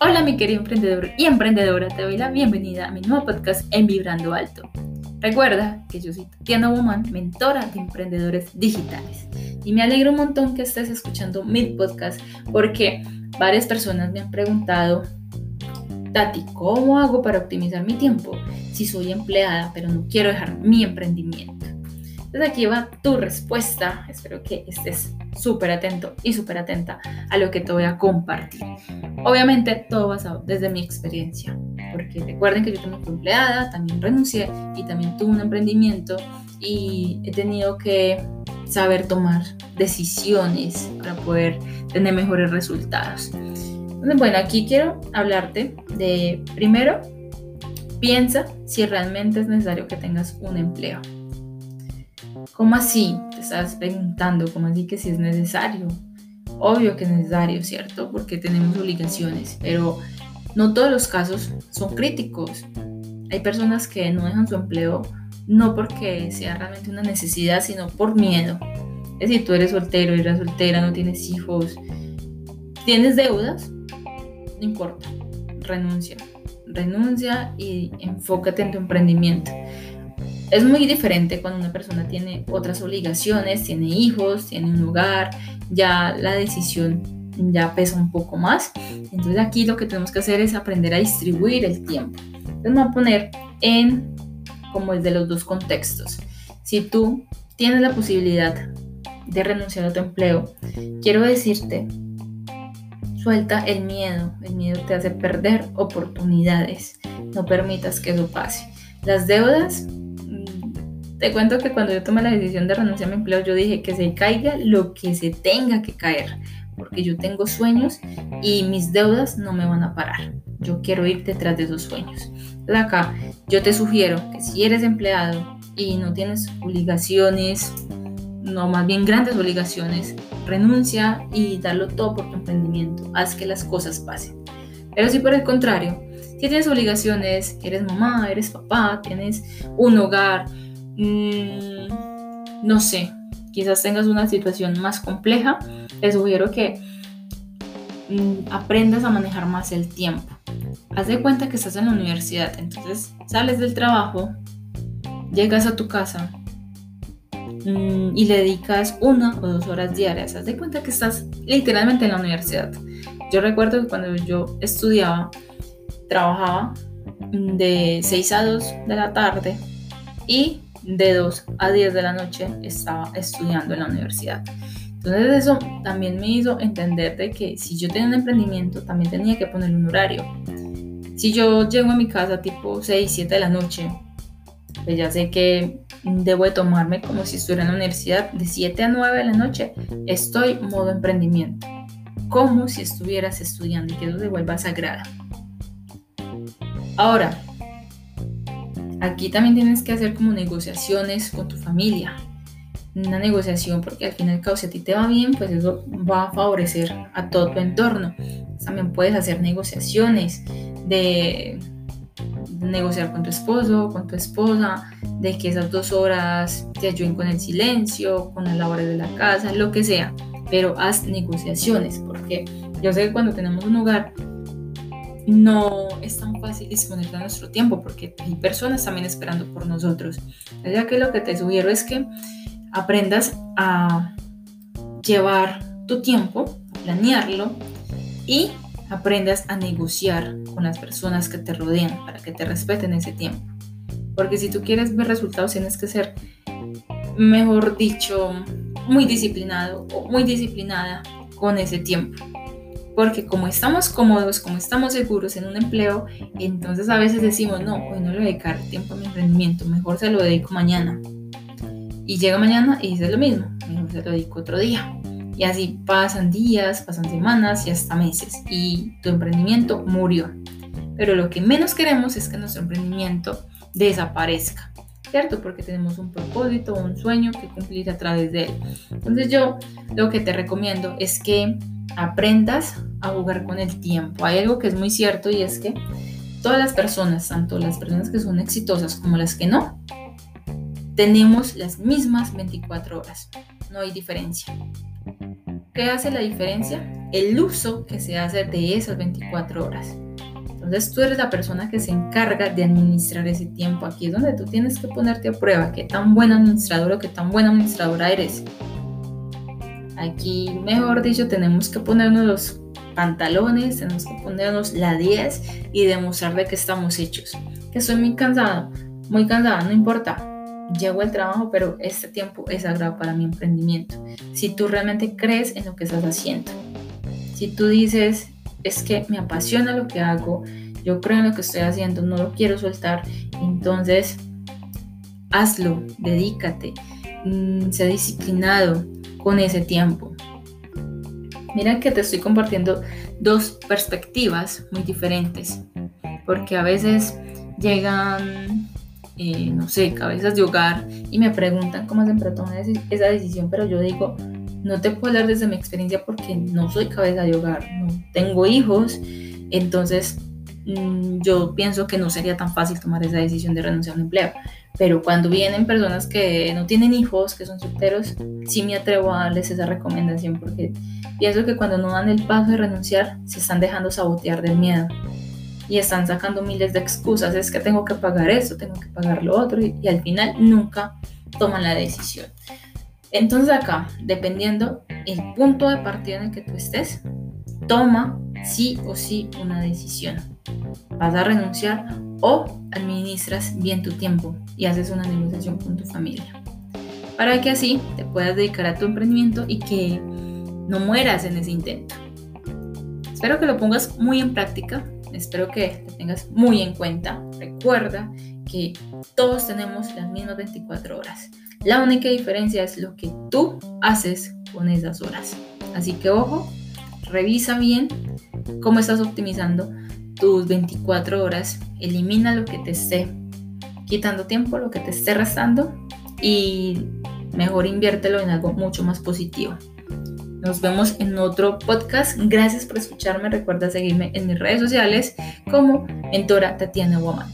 Hola mi querido emprendedor y emprendedora, te doy la bienvenida a mi nuevo podcast en Vibrando Alto. Recuerda que yo soy Tatiana Woman, mentora de emprendedores digitales. Y me alegro un montón que estés escuchando mi podcast porque varias personas me han preguntado, Tati, ¿cómo hago para optimizar mi tiempo si soy empleada pero no quiero dejar mi emprendimiento? Entonces aquí va tu respuesta. Espero que estés súper atento y súper atenta a lo que te voy a compartir. Obviamente todo basado desde mi experiencia, porque recuerden que yo también fui empleada, también renuncié y también tuve un emprendimiento y he tenido que saber tomar decisiones para poder tener mejores resultados. Bueno, aquí quiero hablarte de, primero, piensa si realmente es necesario que tengas un empleo. ¿Cómo así? Te estás preguntando, ¿cómo así que si es necesario? Obvio que es necesario, ¿cierto? Porque tenemos obligaciones, pero no todos los casos son críticos. Hay personas que no dejan su empleo no porque sea realmente una necesidad, sino por miedo. Es decir, tú eres soltero, eres soltera, no tienes hijos, tienes deudas, no importa, renuncia. Renuncia y enfócate en tu emprendimiento. Es muy diferente cuando una persona tiene otras obligaciones, tiene hijos, tiene un hogar, ya la decisión ya pesa un poco más. Entonces aquí lo que tenemos que hacer es aprender a distribuir el tiempo. Entonces voy a poner en como el de los dos contextos. Si tú tienes la posibilidad de renunciar a tu empleo, quiero decirte, suelta el miedo. El miedo te hace perder oportunidades. No permitas que eso pase. Las deudas te cuento que cuando yo tomé la decisión de renunciar a mi empleo, yo dije que se caiga lo que se tenga que caer, porque yo tengo sueños y mis deudas no me van a parar. Yo quiero ir detrás de esos sueños. Acá yo te sugiero que si eres empleado y no tienes obligaciones, no más bien grandes obligaciones, renuncia y darlo todo por tu emprendimiento. Haz que las cosas pasen. Pero si por el contrario, si tienes obligaciones, eres mamá, eres papá, tienes un hogar, Mm, no sé, quizás tengas una situación más compleja, te sugiero que mm, aprendas a manejar más el tiempo. Haz de cuenta que estás en la universidad, entonces sales del trabajo, llegas a tu casa mm, y le dedicas una o dos horas diarias. Haz de cuenta que estás literalmente en la universidad. Yo recuerdo que cuando yo estudiaba, trabajaba de 6 a 2 de la tarde y de 2 a 10 de la noche estaba estudiando en la universidad. Entonces eso también me hizo entender de que si yo tenía un emprendimiento, también tenía que poner un horario. Si yo llego a mi casa tipo 6, 7 de la noche, pues ya sé que debo de tomarme como si estuviera en la universidad de 7 a 9 de la noche. Estoy modo emprendimiento, como si estuvieras estudiando y que eso se vuelva sagrada. Ahora, Aquí también tienes que hacer como negociaciones con tu familia. Una negociación porque al final si a ti te va bien, pues eso va a favorecer a todo tu entorno. También puedes hacer negociaciones de, negociar con tu esposo, con tu esposa, de que esas dos horas te ayuden con el silencio, con la labor de la casa, lo que sea. Pero haz negociaciones porque yo sé que cuando tenemos un hogar no es tan fácil disponer de nuestro tiempo porque hay personas también esperando por nosotros. Ya que lo que te sugiero es que aprendas a llevar tu tiempo, a planearlo y aprendas a negociar con las personas que te rodean para que te respeten ese tiempo. Porque si tú quieres ver resultados tienes que ser, mejor dicho, muy disciplinado o muy disciplinada con ese tiempo. Porque como estamos cómodos, como estamos seguros en un empleo, entonces a veces decimos, no, hoy no le voy a dedicar tiempo a mi emprendimiento, mejor se lo dedico mañana. Y llega mañana y dice lo mismo, mejor se lo dedico otro día. Y así pasan días, pasan semanas y hasta meses. Y tu emprendimiento murió. Pero lo que menos queremos es que nuestro emprendimiento desaparezca. ¿cierto? Porque tenemos un propósito, un sueño que cumplir a través de él. Entonces yo lo que te recomiendo es que aprendas a jugar con el tiempo. Hay algo que es muy cierto y es que todas las personas, tanto las personas que son exitosas como las que no, tenemos las mismas 24 horas. No hay diferencia. ¿Qué hace la diferencia? El uso que se hace de esas 24 horas. Entonces tú eres la persona que se encarga de administrar ese tiempo. Aquí es donde tú tienes que ponerte a prueba qué tan buen administrador o qué tan buena administradora eres. Aquí, mejor dicho, tenemos que ponernos los pantalones, tenemos que ponernos la 10 y demostrar de que estamos hechos. Que estoy muy cansada, muy cansada, no importa. Llego al trabajo, pero este tiempo es sagrado para mi emprendimiento. Si tú realmente crees en lo que estás haciendo. Si tú dices, es que me apasiona lo que hago, yo creo en lo que estoy haciendo, no lo quiero soltar, entonces hazlo, dedícate, mm, sé disciplinado con ese tiempo. Mira que te estoy compartiendo dos perspectivas muy diferentes, porque a veces llegan, eh, no sé, cabezas de hogar y me preguntan cómo para tomar esa decisión, pero yo digo, no te puedo hablar desde mi experiencia porque no soy cabeza de hogar, no tengo hijos, entonces mm, yo pienso que no sería tan fácil tomar esa decisión de renunciar a un empleo. Pero cuando vienen personas que no tienen hijos, que son solteros, sí me atrevo a darles esa recomendación porque pienso que cuando no dan el paso de renunciar, se están dejando sabotear del miedo y están sacando miles de excusas. Es que tengo que pagar esto, tengo que pagar lo otro y, y al final nunca toman la decisión. Entonces acá, dependiendo el punto de partida en el que tú estés, toma sí o sí una decisión. ¿Vas a renunciar o administras bien tu tiempo y haces una negociación con tu familia? Para que así te puedas dedicar a tu emprendimiento y que no mueras en ese intento. Espero que lo pongas muy en práctica, espero que lo tengas muy en cuenta. Recuerda que todos tenemos las mismas 24 horas. La única diferencia es lo que tú haces con esas horas. Así que ojo, revisa bien cómo estás optimizando tus 24 horas. Elimina lo que te esté quitando tiempo, lo que te esté restando y mejor inviértelo en algo mucho más positivo. Nos vemos en otro podcast. Gracias por escucharme. Recuerda seguirme en mis redes sociales como Mentora Tatiana Woman.